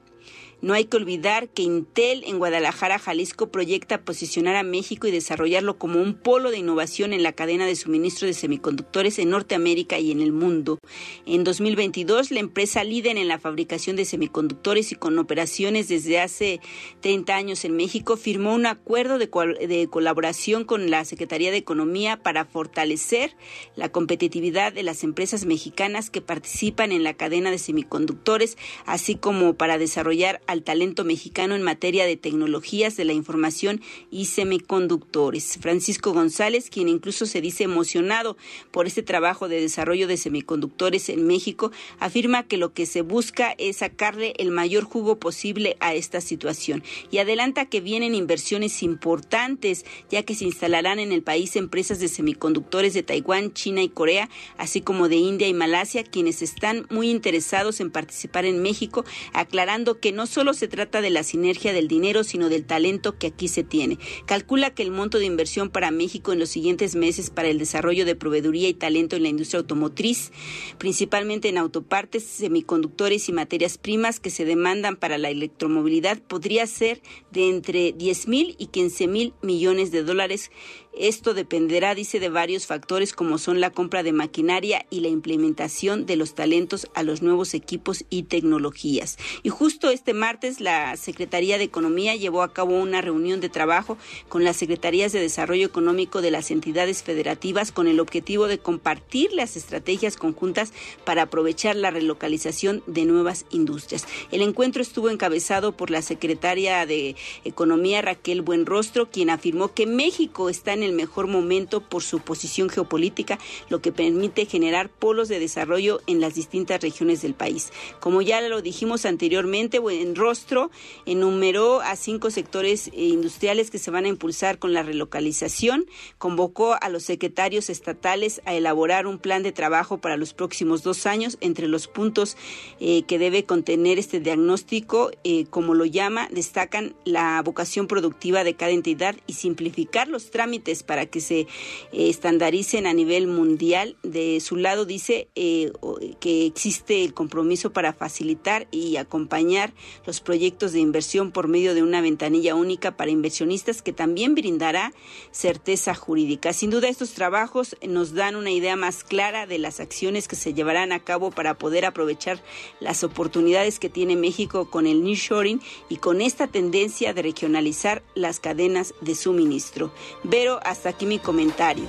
No hay que olvidar que Intel en Guadalajara, Jalisco, proyecta posicionar a México y desarrollarlo como un polo de innovación en la cadena de suministro de semiconductores en Norteamérica y en el mundo. En 2022, la empresa líder en la fabricación de semiconductores y con operaciones desde hace 30 años en México firmó un acuerdo de, de colaboración con la Secretaría de Economía para fortalecer la competitividad de las empresas mexicanas que participan en la cadena de semiconductores, así como para desarrollar al talento mexicano en materia de tecnologías de la información y semiconductores. Francisco González, quien incluso se dice emocionado por este trabajo de desarrollo de semiconductores en México, afirma que lo que se busca es sacarle el mayor jugo posible a esta situación y adelanta que vienen inversiones importantes, ya que se instalarán en el país empresas de semiconductores de Taiwán, China y Corea, así como de India y Malasia, quienes están muy interesados en participar en México, aclarando que no solo se trata de la sinergia del dinero, sino del talento que aquí se tiene. Calcula que el monto de inversión para México en los siguientes meses para el desarrollo de proveeduría y talento en la industria automotriz, principalmente en autopartes, semiconductores y materias primas que se demandan para la electromovilidad, podría ser de entre 10 mil y 15 mil millones de dólares esto dependerá, dice, de varios factores como son la compra de maquinaria y la implementación de los talentos a los nuevos equipos y tecnologías. Y justo este martes la Secretaría de Economía llevó a cabo una reunión de trabajo con las Secretarías de Desarrollo Económico de las entidades federativas con el objetivo de compartir las estrategias conjuntas para aprovechar la relocalización de nuevas industrias. El encuentro estuvo encabezado por la secretaria de Economía Raquel Buenrostro, quien afirmó que México está en el mejor momento por su posición geopolítica, lo que permite generar polos de desarrollo en las distintas regiones del país. Como ya lo dijimos anteriormente, en rostro enumeró a cinco sectores eh, industriales que se van a impulsar con la relocalización, convocó a los secretarios estatales a elaborar un plan de trabajo para los próximos dos años. Entre los puntos eh, que debe contener este diagnóstico, eh, como lo llama, destacan la vocación productiva de cada entidad y simplificar los trámites para que se eh, estandaricen a nivel mundial. De su lado dice eh, que existe el compromiso para facilitar y acompañar los proyectos de inversión por medio de una ventanilla única para inversionistas que también brindará certeza jurídica. Sin duda estos trabajos nos dan una idea más clara de las acciones que se llevarán a cabo para poder aprovechar las oportunidades que tiene México con el nearshoring y con esta tendencia de regionalizar las cadenas de suministro. Vero hasta aquí mi comentario.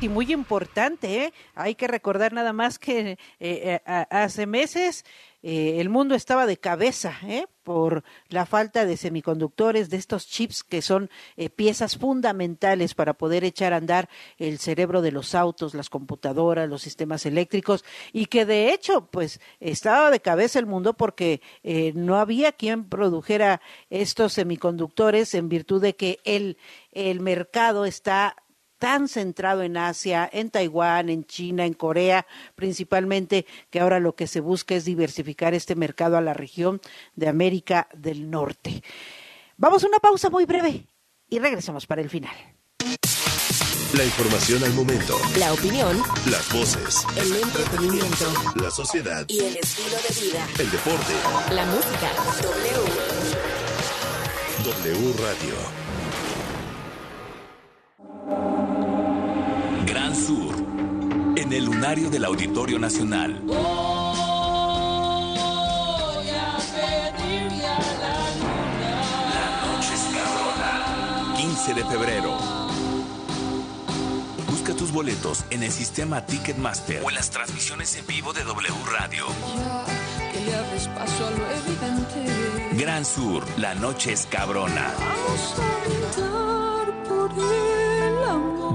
y muy importante, ¿eh? hay que recordar nada más que eh, eh, hace meses el mundo estaba de cabeza por la falta de semiconductores, de estos chips que son piezas fundamentales para poder echar a andar el cerebro de los autos, las computadoras, los sistemas eléctricos, y que de hecho, pues estaba de cabeza el mundo porque no había quien produjera estos semiconductores en virtud de que el, el mercado está tan centrado en Asia, en Taiwán, en China, en Corea, principalmente, que ahora lo que se busca es diversificar este mercado a la región de América del Norte. Vamos a una pausa muy breve y regresamos para el final. La información al momento. La opinión. Las voces. El entretenimiento. La sociedad. Y el estilo de vida. El deporte. La música. W. W Radio. Gran Sur, en el lunario del Auditorio Nacional. Voy a pedirle a la luna. La noche es cabrona. 15 de febrero. Busca tus boletos en el sistema Ticketmaster o en las transmisiones en vivo de W Radio. Ya que le abres paso a lo evidente. Gran Sur, la noche es cabrona. Vamos a por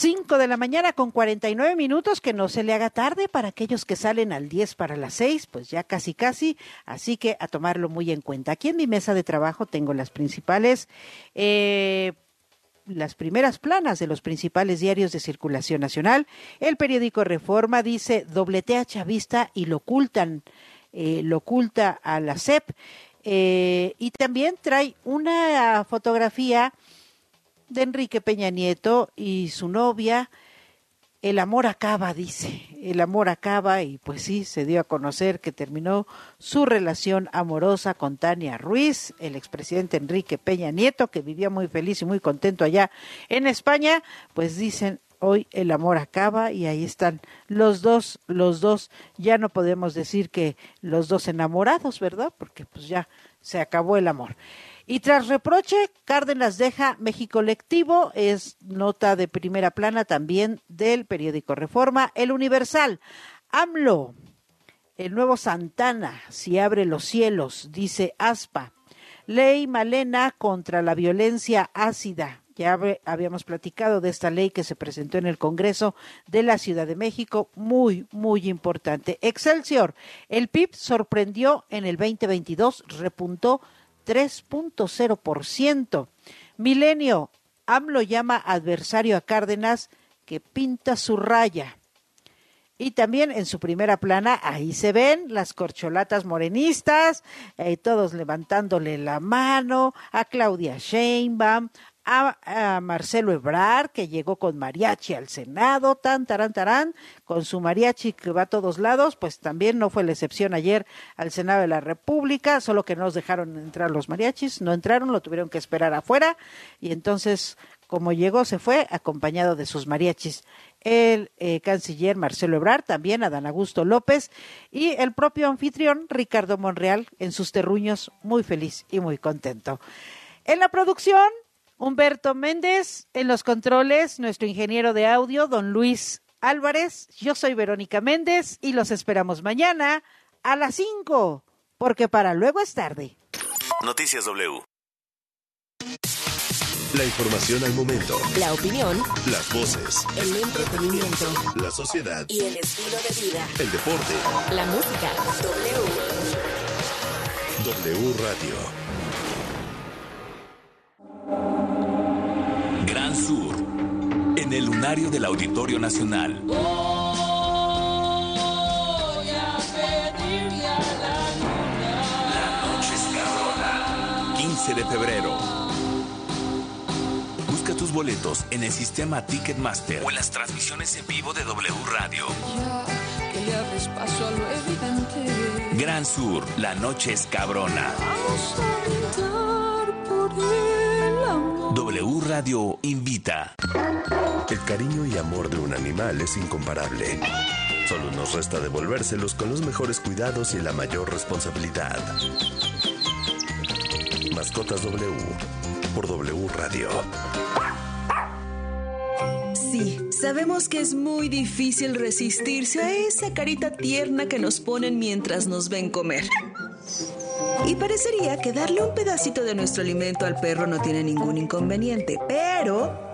5 de la mañana con 49 minutos, que no se le haga tarde para aquellos que salen al 10 para las 6, pues ya casi casi, así que a tomarlo muy en cuenta. Aquí en mi mesa de trabajo tengo las principales, eh, las primeras planas de los principales diarios de circulación nacional. El periódico Reforma dice dobletea chavista y lo ocultan, eh, lo oculta a la CEP. Eh, y también trae una fotografía de Enrique Peña Nieto y su novia el amor acaba, dice, el amor acaba y pues sí, se dio a conocer que terminó su relación amorosa con Tania Ruiz, el expresidente Enrique Peña Nieto, que vivía muy feliz y muy contento allá en España, pues dicen, hoy el amor acaba y ahí están los dos, los dos, ya no podemos decir que los dos enamorados, ¿verdad? Porque pues ya se acabó el amor. Y tras reproche, Cárdenas deja México lectivo, es nota de primera plana también del periódico Reforma, El Universal. AMLO, el nuevo Santana, si abre los cielos, dice ASPA. Ley Malena contra la violencia ácida. Ya habíamos platicado de esta ley que se presentó en el Congreso de la Ciudad de México, muy, muy importante. Excelsior, el PIB sorprendió en el 2022, repuntó 3.0%. Milenio, AMLO llama adversario a Cárdenas que pinta su raya. Y también en su primera plana, ahí se ven las corcholatas morenistas, eh, todos levantándole la mano a Claudia Sheinbaum, a, Marcelo Ebrard, que llegó con mariachi al Senado, tan, tarán, tarán, con su mariachi que va a todos lados, pues también no fue la excepción ayer al Senado de la República, solo que no nos dejaron entrar los mariachis, no entraron, lo tuvieron que esperar afuera, y entonces, como llegó, se fue acompañado de sus mariachis el eh, canciller Marcelo Ebrard, también Adán Augusto López y el propio anfitrión Ricardo Monreal en sus terruños, muy feliz y muy contento. En la producción, Humberto Méndez en los controles, nuestro ingeniero de audio, don Luis Álvarez. Yo soy Verónica Méndez y los esperamos mañana a las 5, porque para luego es tarde. Noticias W. La información al momento. La opinión. Las voces. El entretenimiento. La sociedad. Y el estilo de vida. El deporte. La música. W. W Radio. Gran Sur, en el lunario del Auditorio Nacional. Voy a pedirle a la luna. La noche es cabrona. 15 de febrero. Busca tus boletos en el sistema Ticketmaster o en las transmisiones en vivo de W Radio. Ya que le abres paso a lo evidente. Gran Sur, la noche es cabrona. Vamos a por W Radio invita. El cariño y amor de un animal es incomparable. Solo nos resta devolvérselos con los mejores cuidados y la mayor responsabilidad. Mascotas W por W Radio. Sí, sabemos que es muy difícil resistirse a esa carita tierna que nos ponen mientras nos ven comer. Y parecería que darle un pedacito de nuestro alimento al perro no tiene ningún inconveniente, pero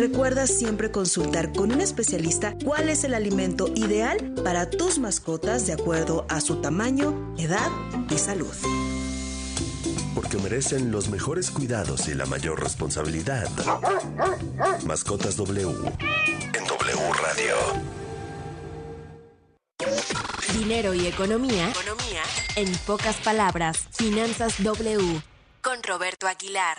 Recuerda siempre consultar con un especialista cuál es el alimento ideal para tus mascotas de acuerdo a su tamaño, edad y salud. Porque merecen los mejores cuidados y la mayor responsabilidad. Mascotas W en W Radio. Dinero y economía. Economía. En pocas palabras, Finanzas W. Con Roberto Aguilar.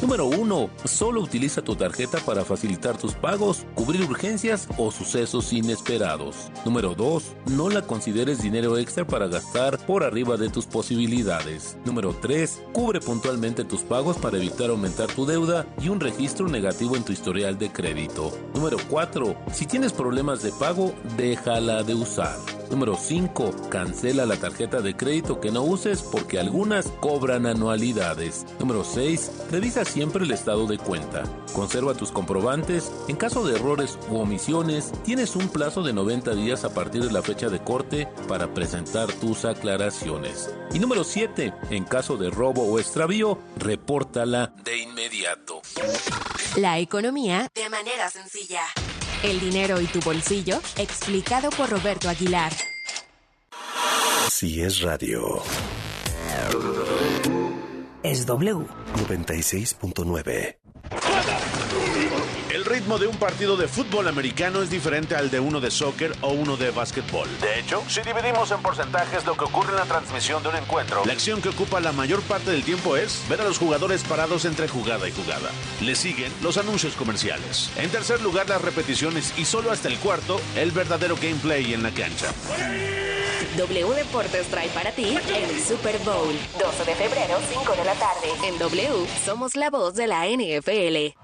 Número 1. Solo utiliza tu tarjeta para facilitar tus pagos, cubrir urgencias o sucesos inesperados. Número 2. No la consideres dinero extra para gastar por arriba de tus posibilidades. Número 3. Cubre puntualmente tus pagos para evitar aumentar tu deuda y un registro negativo en tu historial de crédito. Número 4. Si tienes problemas de pago, déjala de usar. Número 5. Cancela la tarjeta de crédito que no uses porque algunas cobran anualidades. Número 6. Revisa siempre el estado de cuenta. Conserva tus comprobantes. En caso de errores u omisiones, tienes un plazo de 90 días a partir de la fecha de corte para presentar tus aclaraciones. Y número 7. En caso de robo o extravío, repórtala de inmediato. La economía de manera sencilla. El dinero y tu bolsillo, explicado por Roberto Aguilar. Si es radio. Es W. 96.9. El ritmo de un partido de fútbol americano es diferente al de uno de soccer o uno de básquetbol. De hecho, si dividimos en porcentajes lo que ocurre en la transmisión de un encuentro, La acción que ocupa la mayor parte del tiempo es ver a los jugadores parados entre jugada y jugada. Le siguen los anuncios comerciales. En tercer lugar, las repeticiones y solo hasta el cuarto, el verdadero gameplay en la cancha. W Deportes trae para ti el Super Bowl. 12 de febrero, 5 de la tarde. En W somos la voz de la NFL.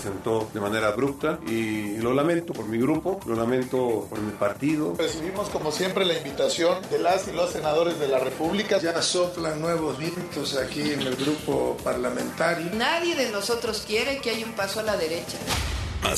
Presentó de manera abrupta y lo lamento por mi grupo, lo lamento por mi partido. Recibimos como siempre la invitación de las y los senadores de la República. Ya soplan nuevos vientos aquí en el grupo parlamentario. Nadie de nosotros quiere que haya un paso a la derecha.